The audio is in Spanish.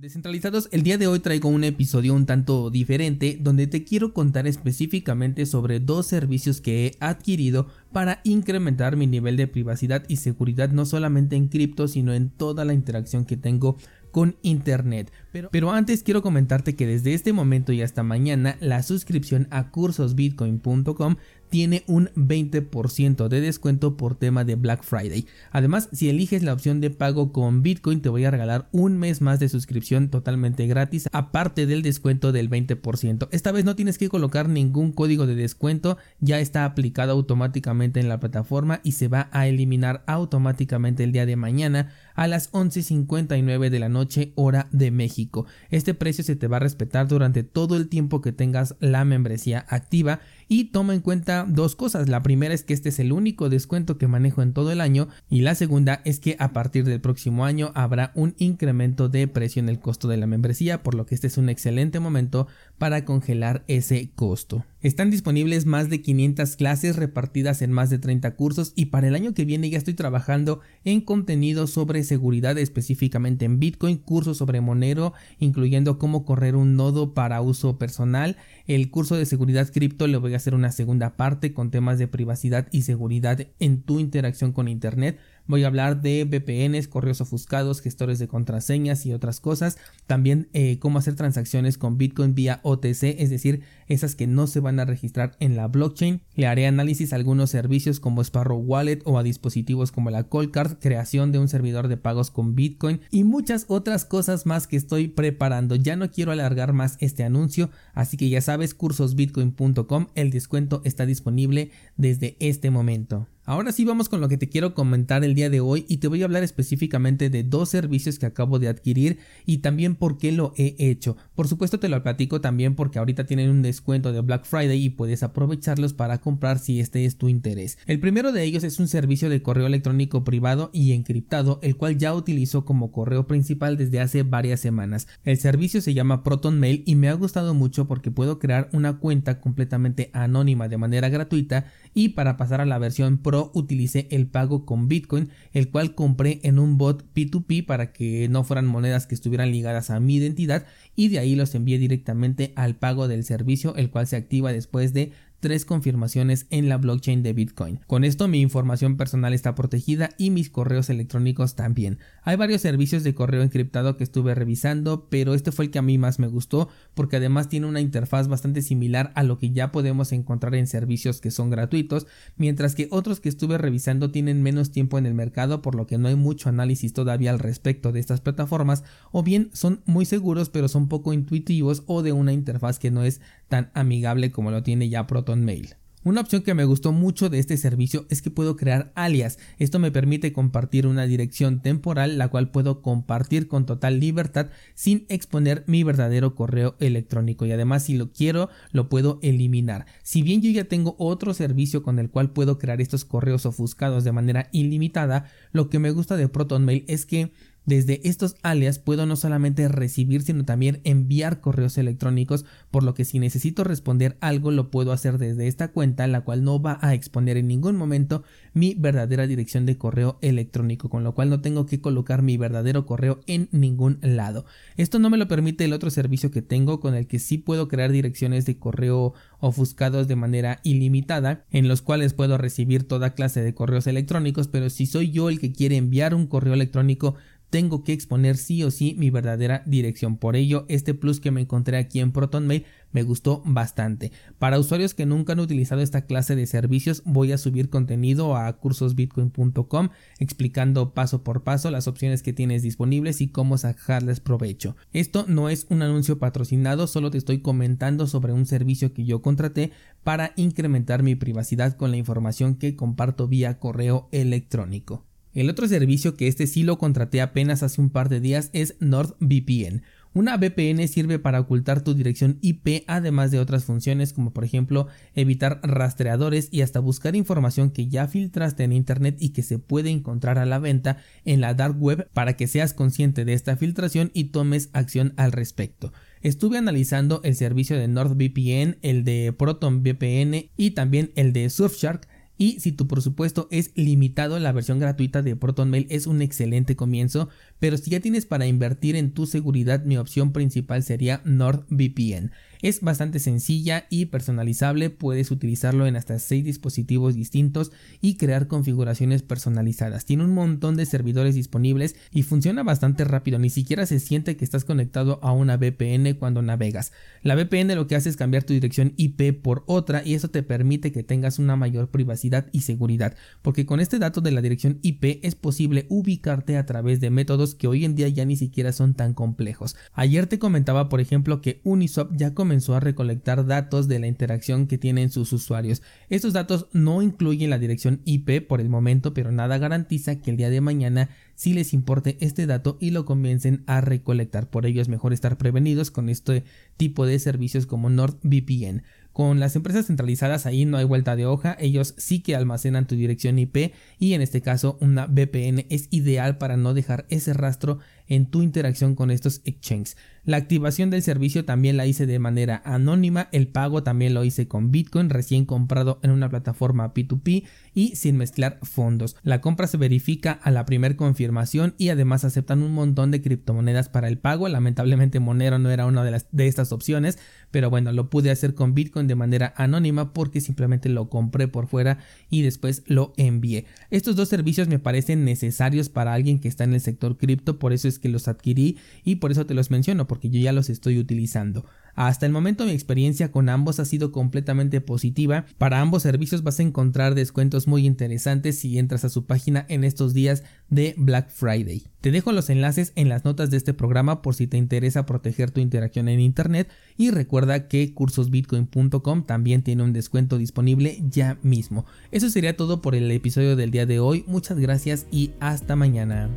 Descentralizados, el día de hoy traigo un episodio un tanto diferente donde te quiero contar específicamente sobre dos servicios que he adquirido para incrementar mi nivel de privacidad y seguridad no solamente en cripto sino en toda la interacción que tengo con internet. Pero, pero, antes quiero comentarte que desde este momento y hasta mañana la suscripción a cursosbitcoin.com tiene un 20% de descuento por tema de Black Friday. Además, si eliges la opción de pago con Bitcoin, te voy a regalar un mes más de suscripción totalmente gratis, aparte del descuento del 20%. Esta vez no tienes que colocar ningún código de descuento, ya está aplicado automáticamente en la plataforma y se va a eliminar automáticamente el día de mañana a las 11.59 de la noche hora de México. Este precio se te va a respetar durante todo el tiempo que tengas la membresía activa y toma en cuenta dos cosas. La primera es que este es el único descuento que manejo en todo el año y la segunda es que a partir del próximo año habrá un incremento de precio en el costo de la membresía, por lo que este es un excelente momento para congelar ese costo. Están disponibles más de 500 clases repartidas en más de 30 cursos y para el año que viene ya estoy trabajando en contenido sobre seguridad específicamente en Bitcoin, cursos sobre Monero, incluyendo cómo correr un nodo para uso personal. El curso de seguridad cripto le voy a hacer una segunda parte con temas de privacidad y seguridad en tu interacción con Internet Voy a hablar de VPNs, correos ofuscados, gestores de contraseñas y otras cosas. También eh, cómo hacer transacciones con Bitcoin vía OTC, es decir, esas que no se van a registrar en la blockchain. Le haré análisis a algunos servicios como Sparrow Wallet o a dispositivos como la Coldcard, creación de un servidor de pagos con Bitcoin y muchas otras cosas más que estoy preparando. Ya no quiero alargar más este anuncio, así que ya sabes, cursosbitcoin.com, el descuento está disponible desde este momento. Ahora sí vamos con lo que te quiero comentar el día de hoy y te voy a hablar específicamente de dos servicios que acabo de adquirir y también por qué lo he hecho. Por supuesto te lo platico también porque ahorita tienen un descuento de Black Friday y puedes aprovecharlos para comprar si este es tu interés. El primero de ellos es un servicio de correo electrónico privado y encriptado el cual ya utilizo como correo principal desde hace varias semanas. El servicio se llama Proton Mail y me ha gustado mucho porque puedo crear una cuenta completamente anónima de manera gratuita y para pasar a la versión Pro utilicé el pago con Bitcoin, el cual compré en un bot P2P para que no fueran monedas que estuvieran ligadas a mi identidad y de ahí los envié directamente al pago del servicio, el cual se activa después de tres confirmaciones en la blockchain de Bitcoin. Con esto mi información personal está protegida y mis correos electrónicos también. Hay varios servicios de correo encriptado que estuve revisando, pero este fue el que a mí más me gustó porque además tiene una interfaz bastante similar a lo que ya podemos encontrar en servicios que son gratuitos, mientras que otros que estuve revisando tienen menos tiempo en el mercado por lo que no hay mucho análisis todavía al respecto de estas plataformas o bien son muy seguros pero son poco intuitivos o de una interfaz que no es tan amigable como lo tiene ya Una opción que me gustó mucho de este servicio es que puedo crear alias. Esto me permite compartir una dirección temporal la cual puedo compartir con total libertad sin exponer mi verdadero correo electrónico y además si lo quiero lo puedo eliminar. Si bien yo ya tengo otro servicio con el cual puedo crear estos correos ofuscados de manera ilimitada, lo que me gusta de ProtonMail es que desde estos alias puedo no solamente recibir sino también enviar correos electrónicos, por lo que si necesito responder algo lo puedo hacer desde esta cuenta, la cual no va a exponer en ningún momento mi verdadera dirección de correo electrónico, con lo cual no tengo que colocar mi verdadero correo en ningún lado. Esto no me lo permite el otro servicio que tengo con el que sí puedo crear direcciones de correo ofuscados de manera ilimitada, en los cuales puedo recibir toda clase de correos electrónicos, pero si soy yo el que quiere enviar un correo electrónico tengo que exponer sí o sí mi verdadera dirección. Por ello, este plus que me encontré aquí en ProtonMail me gustó bastante. Para usuarios que nunca han utilizado esta clase de servicios, voy a subir contenido a cursosbitcoin.com explicando paso por paso las opciones que tienes disponibles y cómo sacarles provecho. Esto no es un anuncio patrocinado, solo te estoy comentando sobre un servicio que yo contraté para incrementar mi privacidad con la información que comparto vía correo electrónico. El otro servicio que este sí lo contraté apenas hace un par de días es NordVPN. Una VPN sirve para ocultar tu dirección IP además de otras funciones como por ejemplo evitar rastreadores y hasta buscar información que ya filtraste en internet y que se puede encontrar a la venta en la dark web para que seas consciente de esta filtración y tomes acción al respecto. Estuve analizando el servicio de NordVPN, el de ProtonVPN y también el de Surfshark y si tu presupuesto es limitado, la versión gratuita de ProtonMail es un excelente comienzo, pero si ya tienes para invertir en tu seguridad, mi opción principal sería NordVPN. Es bastante sencilla y personalizable, puedes utilizarlo en hasta 6 dispositivos distintos y crear configuraciones personalizadas. Tiene un montón de servidores disponibles y funciona bastante rápido, ni siquiera se siente que estás conectado a una VPN cuando navegas. La VPN lo que hace es cambiar tu dirección IP por otra y eso te permite que tengas una mayor privacidad y seguridad, porque con este dato de la dirección IP es posible ubicarte a través de métodos que hoy en día ya ni siquiera son tan complejos. Ayer te comentaba, por ejemplo, que Uniswap ya comenzó comenzó a recolectar datos de la interacción que tienen sus usuarios. Estos datos no incluyen la dirección IP por el momento, pero nada garantiza que el día de mañana sí les importe este dato y lo comiencen a recolectar. Por ello es mejor estar prevenidos con este tipo de servicios como NordVPN. Con las empresas centralizadas ahí no hay vuelta de hoja, ellos sí que almacenan tu dirección IP y en este caso una VPN es ideal para no dejar ese rastro en tu interacción con estos exchanges. La activación del servicio también la hice de manera anónima, el pago también lo hice con Bitcoin recién comprado en una plataforma P2P y sin mezclar fondos. La compra se verifica a la primera confirmación y además aceptan un montón de criptomonedas para el pago. Lamentablemente Monero no era una de estas opciones, pero bueno, lo pude hacer con Bitcoin de manera anónima porque simplemente lo compré por fuera y después lo envié. Estos dos servicios me parecen necesarios para alguien que está en el sector cripto, por eso es que los adquirí y por eso te los menciono, porque yo ya los estoy utilizando. Hasta el momento mi experiencia con ambos ha sido completamente positiva. Para ambos servicios vas a encontrar descuentos muy interesantes si entras a su página en estos días de Black Friday. Te dejo los enlaces en las notas de este programa por si te interesa proteger tu interacción en internet y recuerda que cursosbitcoin.com también tiene un descuento disponible ya mismo. Eso sería todo por el episodio del día de hoy. Muchas gracias y hasta mañana.